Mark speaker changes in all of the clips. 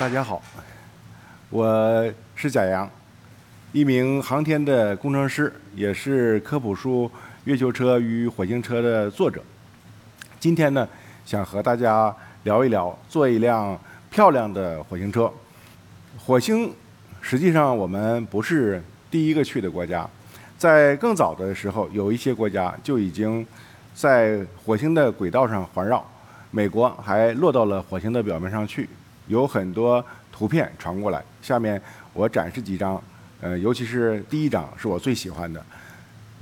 Speaker 1: 大家好，我是贾阳，一名航天的工程师，也是科普书《月球车与火星车》的作者。今天呢，想和大家聊一聊做一辆漂亮的火星车。火星实际上我们不是第一个去的国家，在更早的时候，有一些国家就已经在火星的轨道上环绕，美国还落到了火星的表面上去。有很多图片传过来，下面我展示几张，呃，尤其是第一张是我最喜欢的，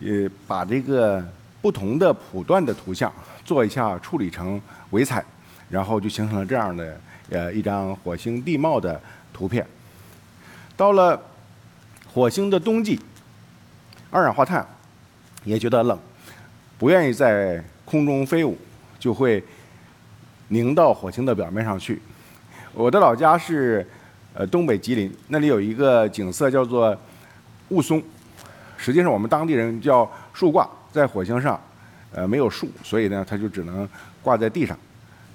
Speaker 1: 呃，把这个不同的谱段的图像做一下处理成维彩，然后就形成了这样的呃一张火星地貌的图片。到了火星的冬季，二氧化碳也觉得冷，不愿意在空中飞舞，就会凝到火星的表面上去。我的老家是呃东北吉林，那里有一个景色叫做雾凇，实际上我们当地人叫树挂，在火星上呃没有树，所以呢它就只能挂在地上，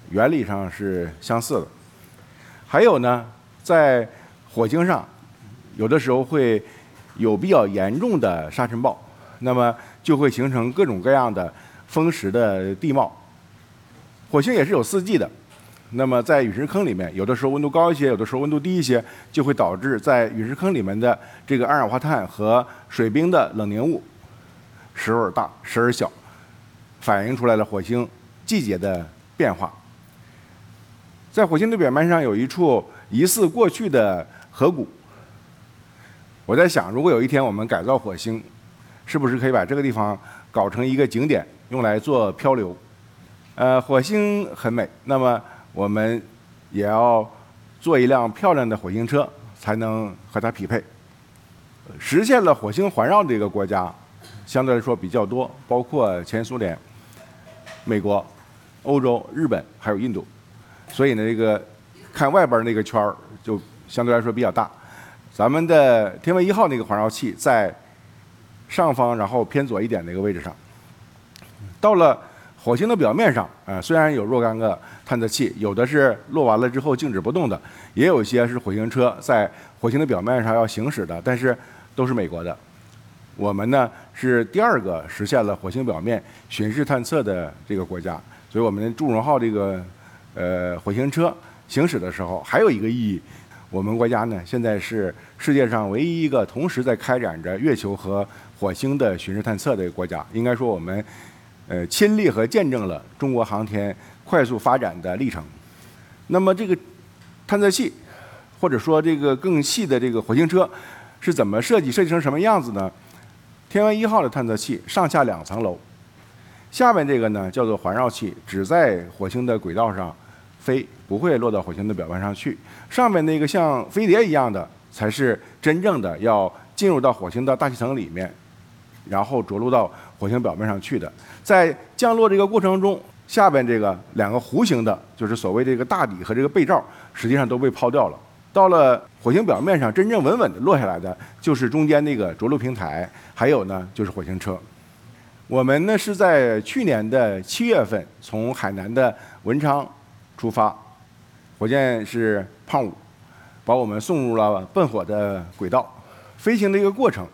Speaker 1: 原理上是相似的。还有呢，在火星上有的时候会有比较严重的沙尘暴，那么就会形成各种各样的风蚀的地貌。火星也是有四季的。那么在陨石坑里面，有的时候温度高一些，有的时候温度低一些，就会导致在陨石坑里面的这个二氧化碳和水冰的冷凝物时而大时而小，反映出来了火星季节的变化。在火星的表面上有一处疑似过去的河谷，我在想，如果有一天我们改造火星，是不是可以把这个地方搞成一个景点，用来做漂流？呃，火星很美，那么。我们也要做一辆漂亮的火星车，才能和它匹配。实现了火星环绕这个国家，相对来说比较多，包括前苏联、美国、欧洲、日本还有印度。所以呢，这个看外边那个圈儿就相对来说比较大。咱们的天问一号那个环绕器在上方，然后偏左一点那个位置上。到了。火星的表面上，呃，虽然有若干个探测器，有的是落完了之后静止不动的，也有一些是火星车在火星的表面上要行驶的，但是都是美国的。我们呢是第二个实现了火星表面巡视探测的这个国家，所以我们祝融号这个呃火星车行驶的时候，还有一个意义，我们国家呢现在是世界上唯一一个同时在开展着月球和火星的巡视探测的国家，应该说我们。呃，亲历和见证了中国航天快速发展的历程。那么，这个探测器，或者说这个更细的这个火星车，是怎么设计？设计成什么样子呢？天问一号的探测器上下两层楼，下面这个呢叫做环绕器，只在火星的轨道上飞，不会落到火星的表面上去。上面那个像飞碟一样的，才是真正的要进入到火星的大气层里面。然后着陆到火星表面上去的，在降落这个过程中，下边这个两个弧形的，就是所谓这个大底和这个背罩，实际上都被抛掉了。到了火星表面上，真正稳稳的落下来的，就是中间那个着陆平台，还有呢就是火星车。我们呢是在去年的七月份从海南的文昌出发，火箭是胖五，把我们送入了奔火的轨道，飞行的一个过程。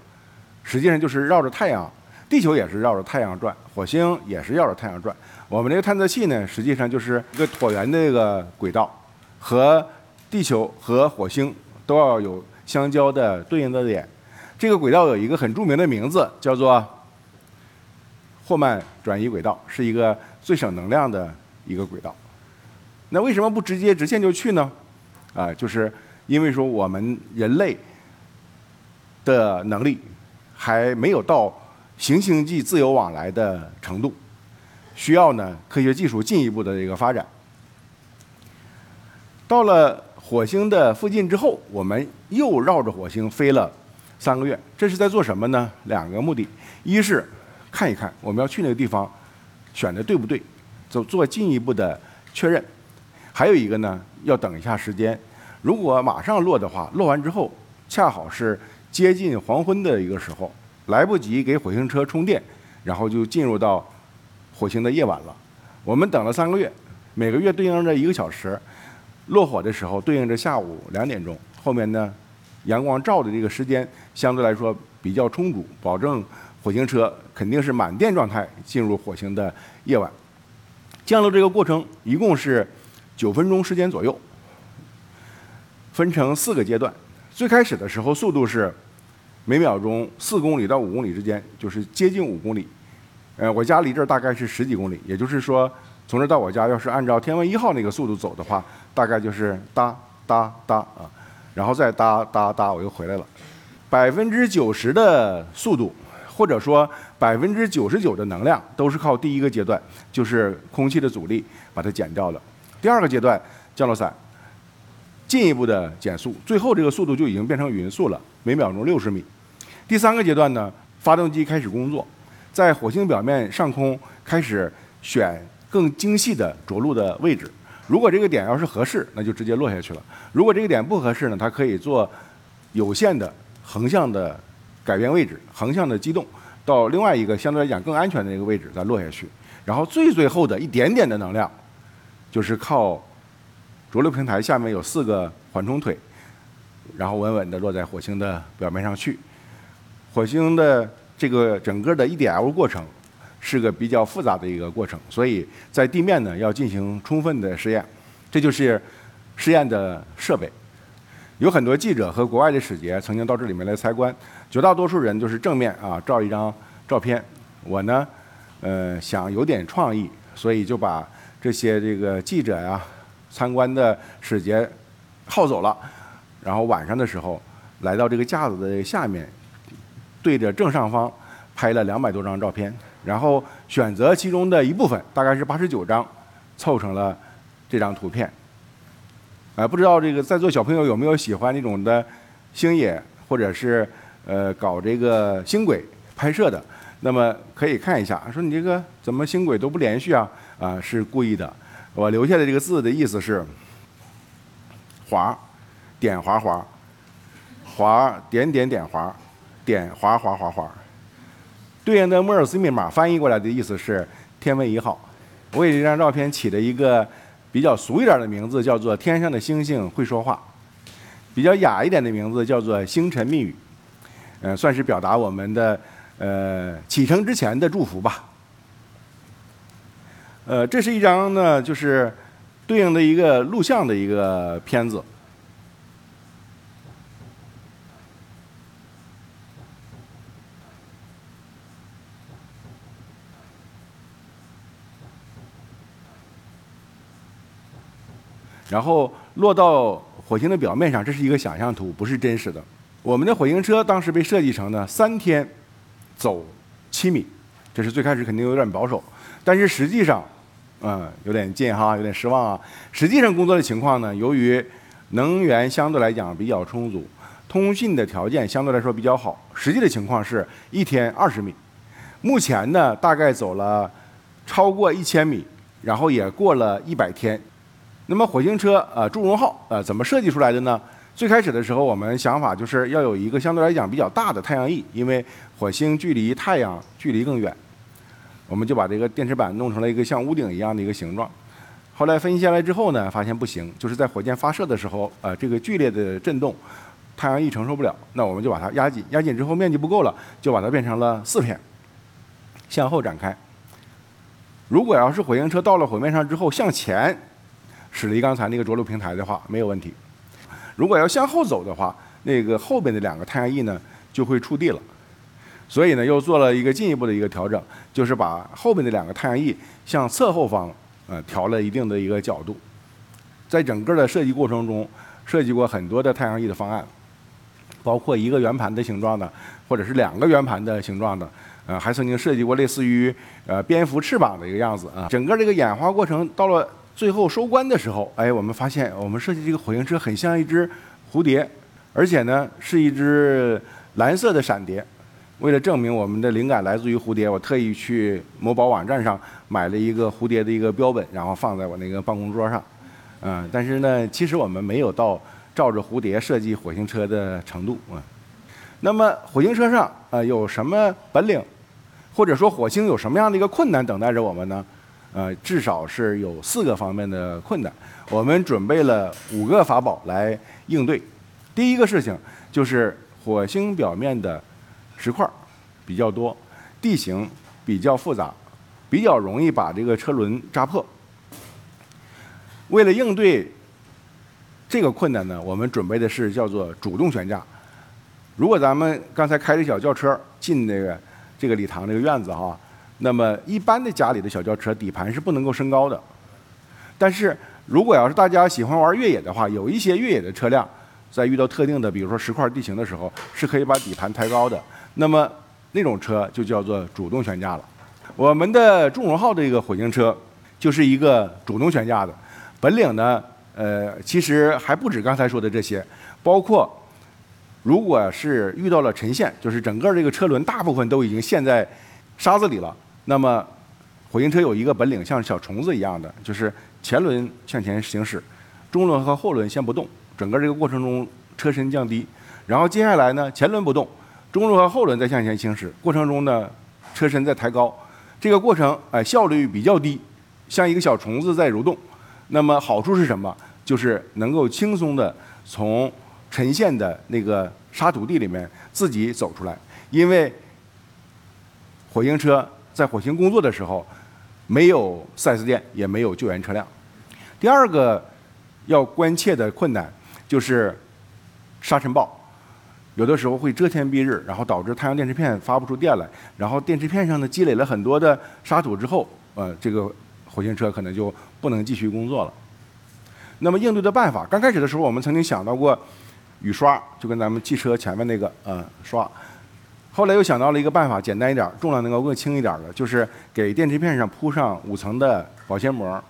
Speaker 1: 实际上就是绕着太阳，地球也是绕着太阳转，火星也是绕着太阳转。我们这个探测器呢，实际上就是一个椭圆的这个轨道，和地球和火星都要有相交的对应的点。这个轨道有一个很著名的名字，叫做霍曼转移轨道，是一个最省能量的一个轨道。那为什么不直接直线就去呢？啊，就是因为说我们人类的能力。还没有到行星际自由往来的程度，需要呢科学技术进一步的这个发展。到了火星的附近之后，我们又绕着火星飞了三个月，这是在做什么呢？两个目的：一是看一看我们要去那个地方选的对不对，做做进一步的确认；还有一个呢，要等一下时间，如果马上落的话，落完之后恰好是。接近黄昏的一个时候，来不及给火星车充电，然后就进入到火星的夜晚了。我们等了三个月，每个月对应着一个小时。落火的时候对应着下午两点钟，后面呢，阳光照的这个时间相对来说比较充足，保证火星车肯定是满电状态进入火星的夜晚。降落这个过程一共是九分钟时间左右，分成四个阶段。最开始的时候速度是每秒钟四公里到五公里之间，就是接近五公里。呃，我家离这儿大概是十几公里，也就是说。从这儿到我家，要是按照天问一号那个速度走的话，大概就是哒哒哒啊，然后再哒哒哒，我又回来了。百分之九十的速度，或者说百分之九十九的能量，都是靠第一个阶段，就是空气的阻力把它减掉了。第二个阶段降落伞进一步的减速，最后这个速度就已经变成匀速了，每秒钟六十米。第三个阶段呢，发动机开始工作，在火星表面上空开始选。更精细的着陆的位置，如果这个点要是合适，那就直接落下去了；如果这个点不合适呢，它可以做有限的横向的改变位置，横向的机动到另外一个相对来讲更安全的一个位置再落下去。然后最最后的一点点的能量，就是靠着陆平台下面有四个缓冲腿，然后稳稳地落在火星的表面上去。火星的这个整个的 EDL 过程。是个比较复杂的一个过程，所以在地面呢要进行充分的试验，这就是试验的设备。有很多记者和国外的使节曾经到这里面来参观，绝大多数人都是正面啊照一张照片。我呢，呃想有点创意，所以就把这些这个记者呀、参观的使节耗走了，然后晚上的时候来到这个架子的下面，对着正上方拍了两百多张照片。然后选择其中的一部分，大概是八十九张，凑成了这张图片。啊，不知道这个在座小朋友有没有喜欢那种的星野，或者是呃搞这个星轨拍摄的？那么可以看一下，说你这个怎么星轨都不连续啊？啊，是故意的。我留下的这个字的意思是滑，点滑滑，滑点点点滑，点划划划划。对应的莫尔斯密码翻译过来的意思是“天问一号”。我给这张照片起了一个比较俗一点的名字，叫做“天上的星星会说话”；比较雅一点的名字叫做“星辰密语”。嗯，算是表达我们的呃启程之前的祝福吧。呃，这是一张呢，就是对应的一个录像的一个片子。然后落到火星的表面上，这是一个想象图，不是真实的。我们的火星车当时被设计成呢，三天走七米，这是最开始肯定有点保守，但是实际上，嗯，有点近哈，有点失望啊。实际上工作的情况呢，由于能源相对来讲比较充足，通信的条件相对来说比较好，实际的情况是一天二十米。目前呢，大概走了超过一千米，然后也过了一百天。那么火星车呃，祝融号呃，怎么设计出来的呢？最开始的时候，我们想法就是要有一个相对来讲比较大的太阳翼，因为火星距离太阳距离更远，我们就把这个电池板弄成了一个像屋顶一样的一个形状。后来分析下来之后呢，发现不行，就是在火箭发射的时候，呃，这个剧烈的震动，太阳翼承受不了，那我们就把它压紧，压紧之后面积不够了，就把它变成了四片，向后展开。如果要是火星车到了火面上之后向前。驶离刚才那个着陆平台的话没有问题，如果要向后走的话，那个后边的两个太阳翼呢就会触地了，所以呢又做了一个进一步的一个调整，就是把后边的两个太阳翼向侧后方呃调了一定的一个角度，在整个的设计过程中设计过很多的太阳翼的方案，包括一个圆盘的形状的，或者是两个圆盘的形状的，呃还曾经设计过类似于呃蝙蝠翅膀的一个样子啊，整个这个演化过程到了。最后收官的时候，哎，我们发现我们设计这个火星车很像一只蝴蝶，而且呢是一只蓝色的闪蝶。为了证明我们的灵感来自于蝴蝶，我特意去某宝网站上买了一个蝴蝶的一个标本，然后放在我那个办公桌上。嗯，但是呢，其实我们没有到照着蝴蝶设计火星车的程度啊。那么火星车上啊有什么本领，或者说火星有什么样的一个困难等待着我们呢？呃，至少是有四个方面的困难。我们准备了五个法宝来应对。第一个事情就是火星表面的石块比较多，地形比较复杂，比较容易把这个车轮扎破。为了应对这个困难呢，我们准备的是叫做主动悬架。如果咱们刚才开着小轿车进那个这个礼堂这个院子哈，那么一般的家里的小轿车底盘是不能够升高的。但是如果要是大家喜欢玩越野的话，有一些越野的车辆在遇到特定的，比如说石块地形的时候，是可以把底盘抬高的。那么那种车就叫做主动悬架了。我们的祝融号这个火星车就是一个主动悬架的，本领呢，呃，其实还不止刚才说的这些，包括。如果是遇到了沉陷，就是整个这个车轮大部分都已经陷在沙子里了，那么火星车有一个本领，像小虫子一样的，就是前轮向前行驶，中轮和后轮先不动，整个这个过程中车身降低，然后接下来呢前轮不动，中轮和后轮再向前行驶，过程中呢车身再抬高，这个过程哎效率比较低，像一个小虫子在蠕动，那么好处是什么？就是能够轻松的从沉陷的那个沙土地里面自己走出来，因为火星车在火星工作的时候，没有 4S 店，也没有救援车辆。第二个要关切的困难就是沙尘暴，有的时候会遮天蔽日，然后导致太阳电池片发不出电来，然后电池片上呢积累了很多的沙土之后，呃，这个火星车可能就不能继续工作了。那么应对的办法，刚开始的时候我们曾经想到过。雨刷就跟咱们汽车前面那个呃刷，后来又想到了一个办法，简单一点，重量能够更轻一点的，就是给电池片上铺上五层的保鲜膜。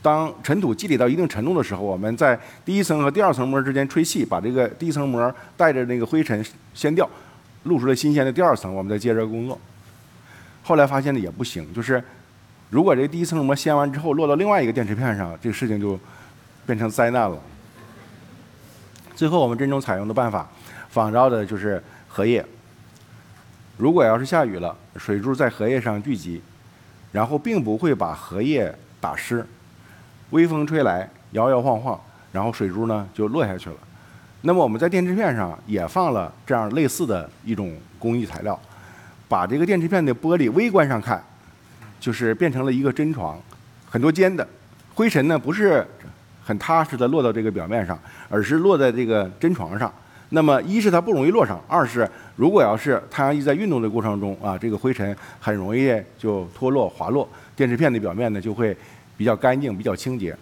Speaker 1: 当尘土积累到一定程度的时候，我们在第一层和第二层膜之间吹气，把这个第一层膜带着那个灰尘掀掉，露出了新鲜的第二层，我们再接着工作。后来发现呢也不行，就是如果这第一层膜掀完之后落到另外一个电池片上，这个事情就变成灾难了。最后，我们真正采用的办法，仿照的就是荷叶。如果要是下雨了，水珠在荷叶上聚集，然后并不会把荷叶打湿，微风吹来，摇摇晃晃，然后水珠呢就落下去了。那么我们在电池片上也放了这样类似的一种工艺材料，把这个电池片的玻璃微观上看，就是变成了一个真床，很多尖的，灰尘呢不是。很踏实的落到这个表面上，而是落在这个真床上。那么一是它不容易落上，二是如果要是太阳一在运动的过程中啊，这个灰尘很容易就脱落滑落，电池片的表面呢就会比较干净、比较清洁。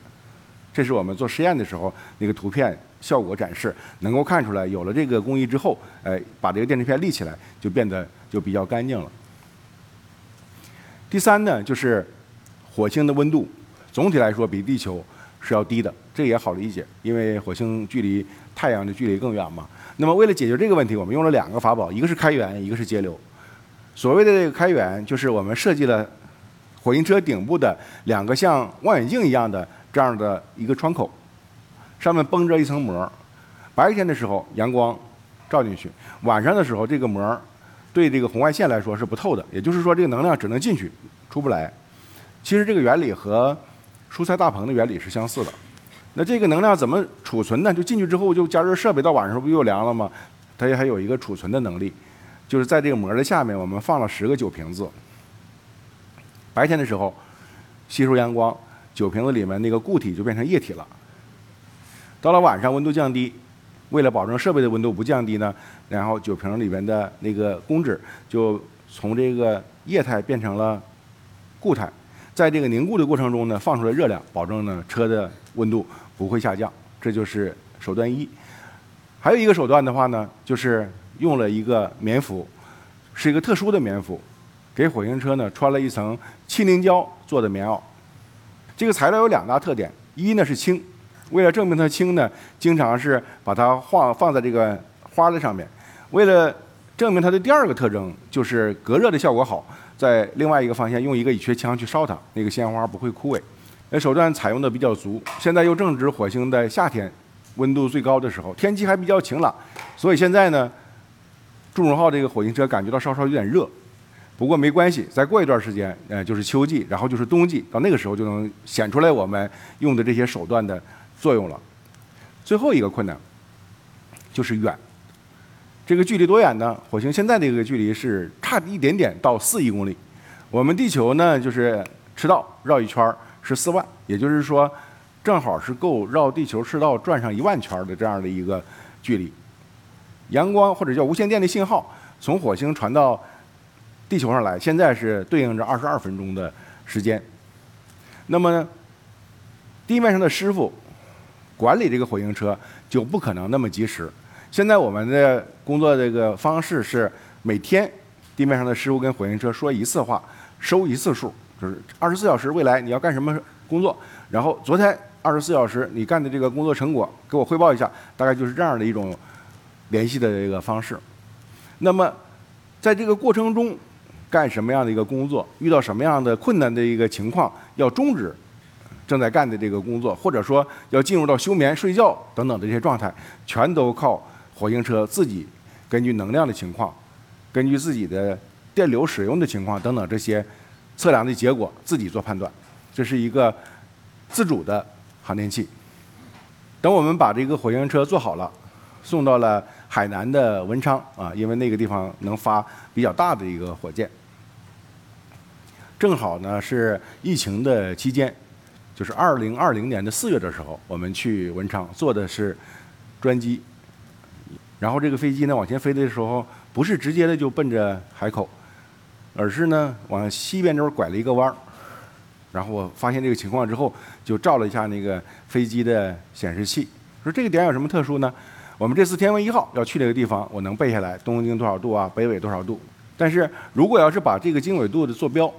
Speaker 1: 这是我们做实验的时候那个图片效果展示，能够看出来有了这个工艺之后，哎，把这个电池片立起来就变得就比较干净了。第三呢，就是火星的温度总体来说比地球。是要低的，这也好理解，因为火星距离太阳的距离更远嘛。那么为了解决这个问题，我们用了两个法宝，一个是开源，一个是节流。所谓的这个开源，就是我们设计了火星车顶部的两个像望远镜一样的这样的一个窗口，上面绷着一层膜。白天的时候阳光照进去，晚上的时候这个膜对这个红外线来说是不透的，也就是说这个能量只能进去，出不来。其实这个原理和蔬菜大棚的原理是相似的，那这个能量怎么储存呢？就进去之后就加热设备，到晚上不又凉了吗？它也还有一个储存的能力，就是在这个膜的下面，我们放了十个酒瓶子。白天的时候吸收阳光，酒瓶子里面那个固体就变成液体了。到了晚上温度降低，为了保证设备的温度不降低呢，然后酒瓶里面的那个公脂就从这个液态变成了固态。在这个凝固的过程中呢，放出来热量，保证呢车的温度不会下降，这就是手段一。还有一个手段的话呢，就是用了一个棉服，是一个特殊的棉服，给火星车呢穿了一层气凝胶做的棉袄。这个材料有两大特点，一呢是轻，为了证明它轻呢，经常是把它放放在这个花的上面。为了证明它的第二个特征，就是隔热的效果好。在另外一个方向用一个乙炔枪去烧它，那个鲜花不会枯萎。那手段采用的比较足。现在又正值火星的夏天，温度最高的时候，天气还比较晴朗，所以现在呢，祝融号这个火星车感觉到稍稍有点热。不过没关系，再过一段时间，呃，就是秋季，然后就是冬季，到那个时候就能显出来我们用的这些手段的作用了。最后一个困难就是远，这个距离多远呢？火星现在这个距离是差一点点到四亿公里，我们地球呢就是赤道绕一圈是四万，也就是说，正好是够绕地球赤道转上一万圈的这样的一个距离。阳光或者叫无线电的信号从火星传到。地球上来，现在是对应着二十二分钟的时间。那么，地面上的师傅管理这个火星车就不可能那么及时。现在我们的工作这个方式是每天地面上的师傅跟火星车说一次话，收一次数，就是二十四小时未来你要干什么工作，然后昨天二十四小时你干的这个工作成果给我汇报一下，大概就是这样的一种联系的这个方式。那么，在这个过程中，干什么样的一个工作？遇到什么样的困难的一个情况，要终止正在干的这个工作，或者说要进入到休眠、睡觉等等的这些状态，全都靠火星车自己根据能量的情况，根据自己的电流使用的情况等等这些测量的结果自己做判断。这是一个自主的航天器。等我们把这个火星车做好了，送到了海南的文昌啊，因为那个地方能发比较大的一个火箭。正好呢是疫情的期间，就是二零二零年的四月的时候，我们去文昌坐的是专机，然后这个飞机呢往前飞的时候，不是直接的就奔着海口，而是呢往西边这边拐了一个弯儿，然后我发现这个情况之后，就照了一下那个飞机的显示器，说这个点有什么特殊呢？我们这次天问一号要去这个地方，我能背下来东经多少度啊，北纬多少度，但是如果要是把这个经纬度的坐标。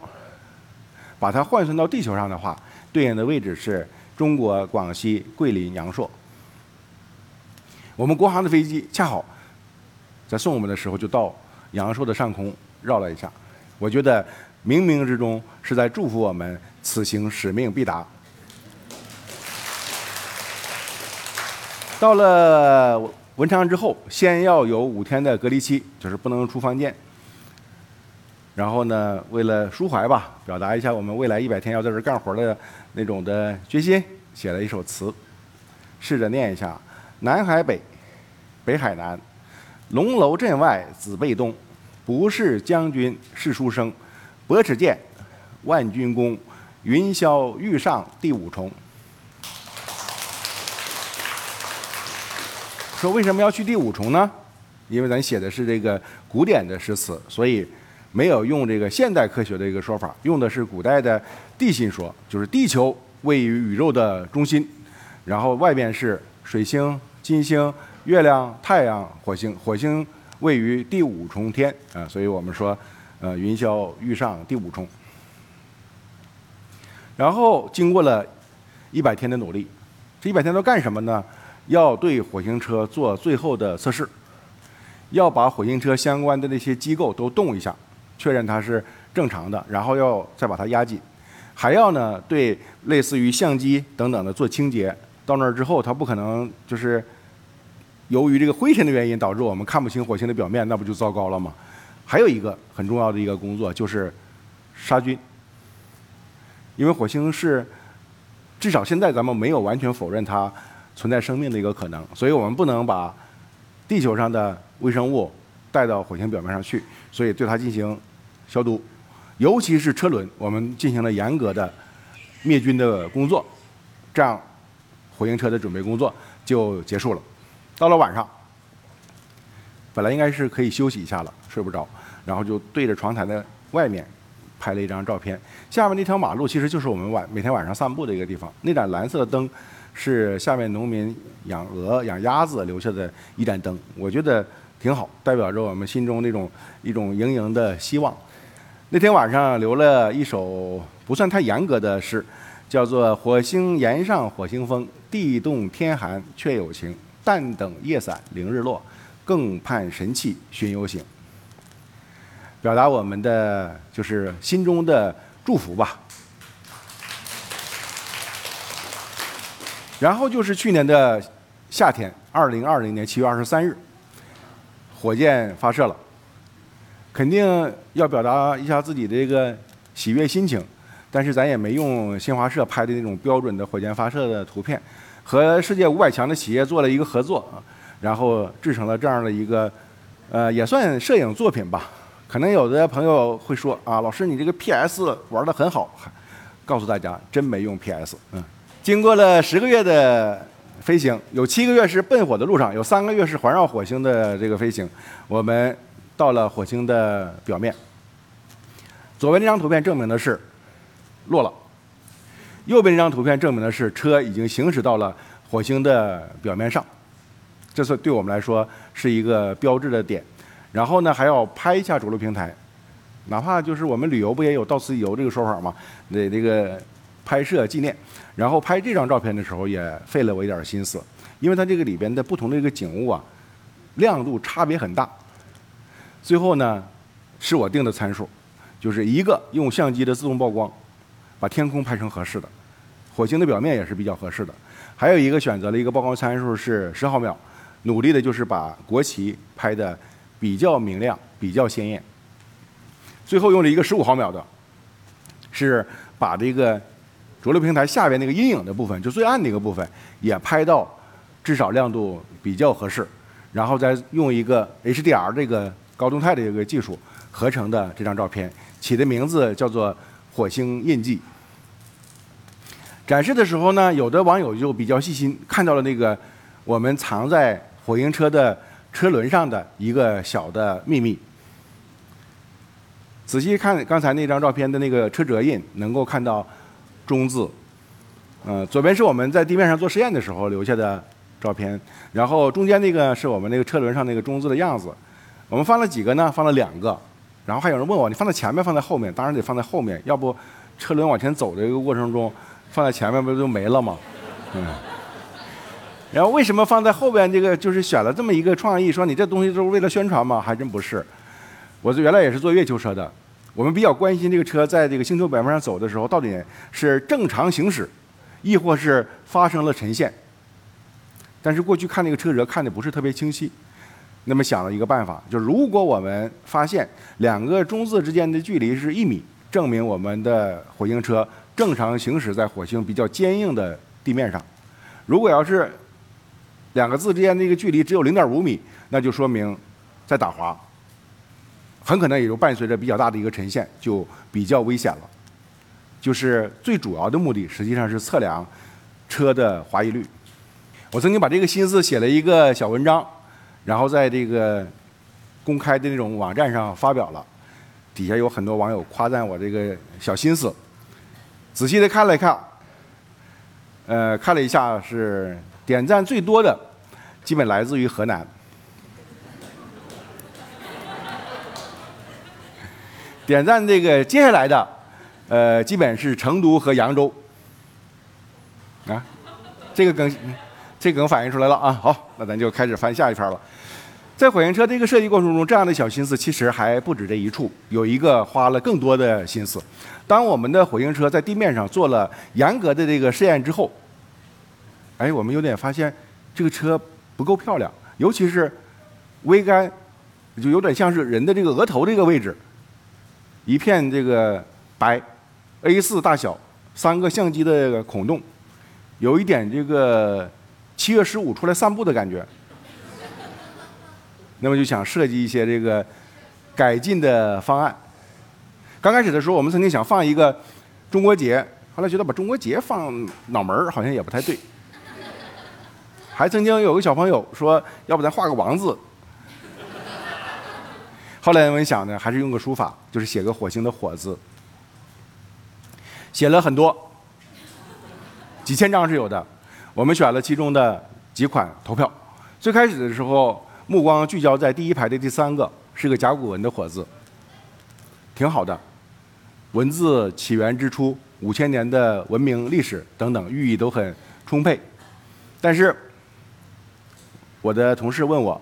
Speaker 1: 把它换算到地球上的话，对应的位置是中国广西桂林阳朔。我们国航的飞机恰好在送我们的时候就到阳朔的上空绕了一下，我觉得冥冥之中是在祝福我们此行使命必达。到了文昌之后，先要有五天的隔离期，就是不能出房间。然后呢，为了抒怀吧，表达一下我们未来一百天要在这干活的那种的决心，写了一首词，试着念一下：南海北，北海南，龙楼镇外子背东，不是将军是书生，博尺剑，万钧弓，云霄欲上第五重。说为什么要去第五重呢？因为咱写的是这个古典的诗词，所以。没有用这个现代科学的一个说法，用的是古代的地心说，就是地球位于宇宙的中心，然后外边是水星、金星、月亮、太阳、火星，火星位于第五重天啊，所以我们说，呃，云霄欲上第五重。然后经过了一百天的努力，这一百天都干什么呢？要对火星车做最后的测试，要把火星车相关的那些机构都动一下。确认它是正常的，然后要再把它压紧，还要呢对类似于相机等等的做清洁。到那儿之后，它不可能就是由于这个灰尘的原因导致我们看不清火星的表面，那不就糟糕了吗？还有一个很重要的一个工作就是杀菌，因为火星是至少现在咱们没有完全否认它存在生命的一个可能，所以我们不能把地球上的微生物带到火星表面上去，所以对它进行。消毒，尤其是车轮，我们进行了严格的灭菌的工作，这样火星车的准备工作就结束了。到了晚上，本来应该是可以休息一下了，睡不着，然后就对着窗台的外面拍了一张照片。下面那条马路其实就是我们晚每天晚上散步的一个地方。那盏蓝色的灯是下面农民养鹅、养鸭子留下的一盏灯，我觉得挺好，代表着我们心中那种一种盈盈的希望。那天晚上留了一首不算太严格的诗，叫做《火星岩上火星风，地冻天寒却有情。但等夜散凌日落，更盼神气寻游行。表达我们的就是心中的祝福吧。然后就是去年的夏天，二零二零年七月二十三日，火箭发射了。肯定要表达一下自己的这个喜悦心情，但是咱也没用新华社拍的那种标准的火箭发射的图片，和世界五百强的企业做了一个合作啊，然后制成了这样的一个，呃，也算摄影作品吧。可能有的朋友会说啊，老师你这个 PS 玩的很好，告诉大家真没用 PS。嗯，经过了十个月的。飞行有七个月是奔火的路上，有三个月是环绕火星的这个飞行。我们到了火星的表面。左边这张图片证明的是落了，右边这张图片证明的是车已经行驶到了火星的表面上。这是对我们来说是一个标志的点。然后呢，还要拍一下着陆平台，哪怕就是我们旅游不也有到此一游这个说法吗？那这个。拍摄纪念，然后拍这张照片的时候也费了我一点心思，因为它这个里边的不同的这个景物啊，亮度差别很大。最后呢，是我定的参数，就是一个用相机的自动曝光，把天空拍成合适的，火星的表面也是比较合适的。还有一个选择了一个曝光参数是十毫秒，努力的就是把国旗拍的比较明亮、比较鲜艳。最后用了一个十五毫秒的，是把这个。着陆平台下边那个阴影的部分，就最暗的一个部分，也拍到至少亮度比较合适，然后再用一个 HDR 这个高动态的一个技术合成的这张照片，起的名字叫做“火星印记”。展示的时候呢，有的网友就比较细心，看到了那个我们藏在火星车的车轮上的一个小的秘密。仔细看刚才那张照片的那个车辙印，能够看到。中字，嗯，左边是我们在地面上做实验的时候留下的照片，然后中间那个是我们那个车轮上那个中字的样子。我们放了几个呢？放了两个。然后还有人问我，你放在前面，放在后面？当然得放在后面，要不车轮往前走的一个过程中，放在前面不就没了吗？嗯。然后为什么放在后边？这个就是选了这么一个创意，说你这东西都是为了宣传吗？还真不是。我原来也是做月球车的。我们比较关心这个车在这个星球表面上走的时候，到底是正常行驶，亦或是发生了沉陷。但是过去看那个车辙看的不是特别清晰，那么想了一个办法，就如果我们发现两个中字之间的距离是一米，证明我们的火星车正常行驶在火星比较坚硬的地面上。如果要是两个字之间的一个距离只有零点五米，那就说明在打滑。很可能也就伴随着比较大的一个沉陷，就比较危险了。就是最主要的目的，实际上是测量车的滑移率。我曾经把这个心思写了一个小文章，然后在这个公开的那种网站上发表了。底下有很多网友夸赞我这个小心思。仔细的看了一看，呃，看了一下是点赞最多的，基本来自于河南。点赞这个接下来的，呃，基本是成都和扬州，啊，这个梗，这梗反映出来了啊。好，那咱就开始翻下一篇了。在火星车这个设计过程中，这样的小心思其实还不止这一处，有一个花了更多的心思。当我们的火星车在地面上做了严格的这个试验之后，哎，我们有点发现这个车不够漂亮，尤其是桅杆，就有点像是人的这个额头这个位置。一片这个白，A4 大小，三个相机的孔洞，有一点这个七月十五出来散步的感觉。那么就想设计一些这个改进的方案。刚开始的时候，我们曾经想放一个中国结，后来觉得把中国结放脑门儿好像也不太对。还曾经有个小朋友说，要不咱画个王字。后来我们想呢，还是用个书法，就是写个火星的“火”字，写了很多，几千张是有的。我们选了其中的几款投票。最开始的时候，目光聚焦在第一排的第三个，是个甲骨文的“火”字，挺好的，文字起源之初、五千年的文明历史等等，寓意都很充沛。但是，我的同事问我。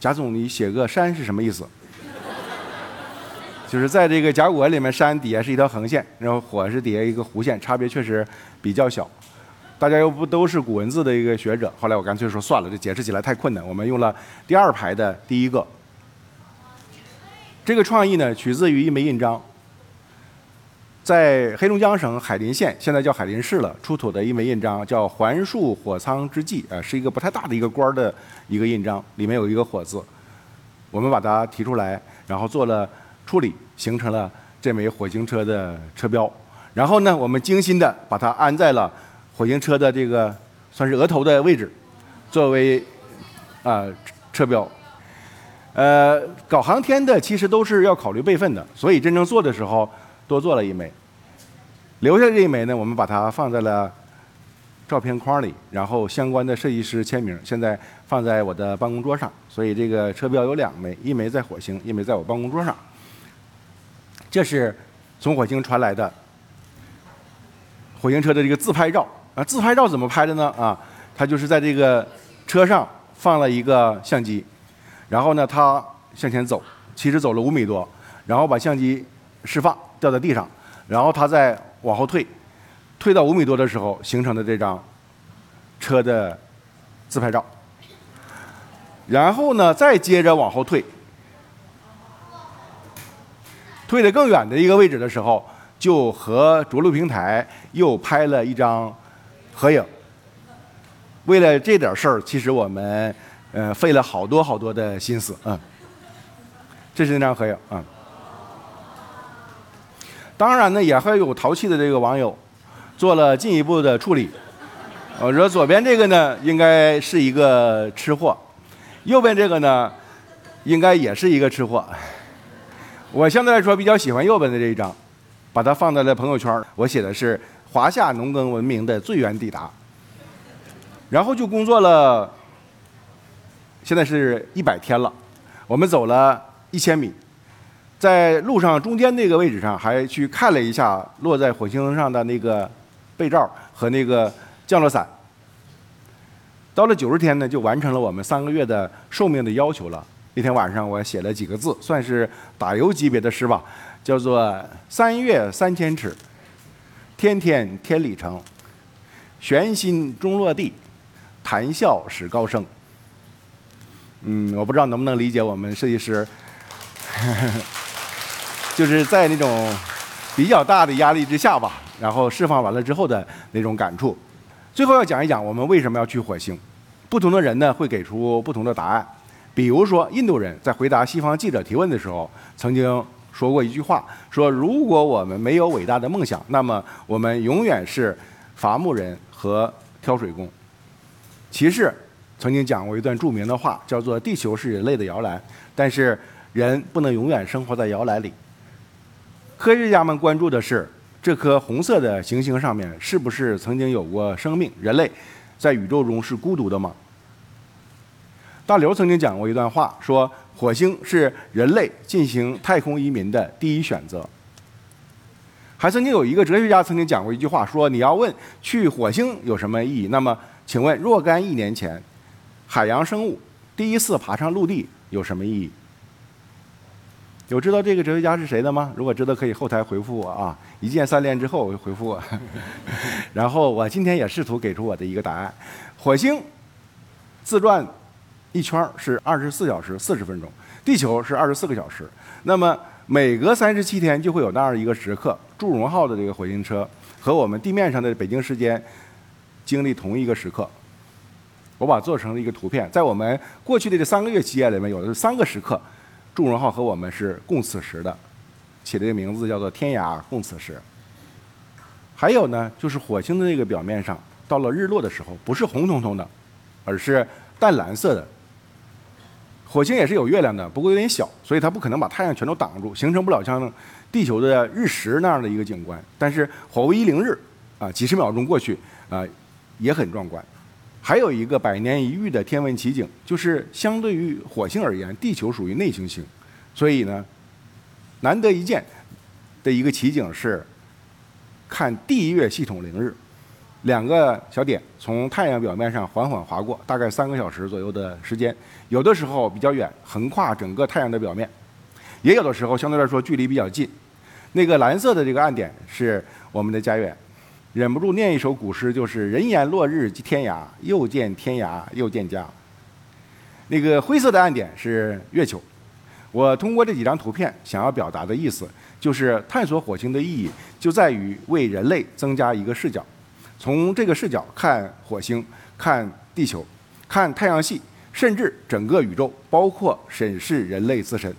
Speaker 1: 贾总，你写个山是什么意思？就是在这个甲骨文里面，山底下是一条横线，然后火是底下一个弧线，差别确实比较小。大家又不都是古文字的一个学者，后来我干脆说算了，这解释起来太困难，我们用了第二排的第一个。这个创意呢，取自于一枚印章，在黑龙江省海林县（现在叫海林市了）出土的一枚印章，叫“环戍火仓之记”，啊，是一个不太大的一个官儿的一个印章，里面有一个“火”字。我们把它提出来，然后做了处理，形成了这枚火星车的车标。然后呢，我们精心的把它安在了火星车的这个算是额头的位置，作为啊车标。呃，搞航天的其实都是要考虑备份的，所以真正做的时候多做了一枚。留下这一枚呢，我们把它放在了照片框里，然后相关的设计师签名，现在放在我的办公桌上。所以这个车标有两枚，一枚在火星，一枚在我办公桌上。这是从火星传来的火星车的这个自拍照啊，自拍照怎么拍的呢？啊，它就是在这个车上放了一个相机。然后呢，他向前走，其实走了五米多，然后把相机释放掉在地上，然后他再往后退，退到五米多的时候形成的这张车的自拍照。然后呢，再接着往后退，退得更远的一个位置的时候，就和着陆平台又拍了一张合影。为了这点事儿，其实我们。呃，费了好多好多的心思，嗯，这是那张合影，嗯。当然呢，也还有淘气的这个网友，做了进一步的处理。我说左边这个呢，应该是一个吃货，右边这个呢，应该也是一个吃货。我相对来说比较喜欢右边的这一张，把它放在了朋友圈。我写的是华夏农耕文明的最远抵达，然后就工作了。现在是一百天了，我们走了一千米，在路上中间那个位置上还去看了一下落在火星上的那个被罩和那个降落伞。到了九十天呢，就完成了我们三个月的寿命的要求了。那天晚上我写了几个字，算是打油级别的诗吧，叫做“三月三千尺，天天天里程，悬心终落地，谈笑始高升。”嗯，我不知道能不能理解我们设计师，就是在那种比较大的压力之下吧，然后释放完了之后的那种感触。最后要讲一讲我们为什么要去火星。不同的人呢会给出不同的答案。比如说，印度人在回答西方记者提问的时候，曾经说过一句话：说如果我们没有伟大的梦想，那么我们永远是伐木人和挑水工。骑士。曾经讲过一段著名的话，叫做“地球是人类的摇篮”，但是人不能永远生活在摇篮里。科学家们关注的是这颗红色的行星上面是不是曾经有过生命？人类在宇宙中是孤独的吗？大刘曾经讲过一段话，说火星是人类进行太空移民的第一选择。还曾经有一个哲学家曾经讲过一句话，说你要问去火星有什么意义，那么请问若干亿年前。海洋生物第一次爬上陆地有什么意义？有知道这个哲学家是谁的吗？如果知道，可以后台回复我啊！一键三连之后回复我。然后我今天也试图给出我的一个答案：火星自转一圈是二十四小时四十分钟，地球是二十四个小时。那么每隔三十七天就会有那样一个时刻，祝融号的这个火星车和我们地面上的北京时间经历同一个时刻。我把做成了一个图片，在我们过去的这三个月期间里面，有的三个时刻，祝融号和我们是共此时的，起了一个名字叫做“天涯共此时”。还有呢，就是火星的那个表面上，到了日落的时候，不是红彤彤的，而是淡蓝色的。火星也是有月亮的，不过有点小，所以它不可能把太阳全都挡住，形成不了像地球的日食那样的一个景观。但是火为一凌日，啊，几十秒钟过去，啊，也很壮观。还有一个百年一遇的天文奇景，就是相对于火星而言，地球属于内行星，所以呢，难得一见的一个奇景是看地月系统凌日，两个小点从太阳表面上缓缓划过，大概三个小时左右的时间，有的时候比较远，横跨整个太阳的表面，也有的时候相对来说距离比较近。那个蓝色的这个暗点是我们的家园。忍不住念一首古诗，就是“人言落日即天涯，又见天涯又见家”。那个灰色的暗点是月球，我通过这几张图片想要表达的意思，就是探索火星的意义就在于为人类增加一个视角，从这个视角看火星、看地球、看太阳系，甚至整个宇宙，包括审视人类自身。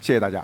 Speaker 1: 谢谢大家。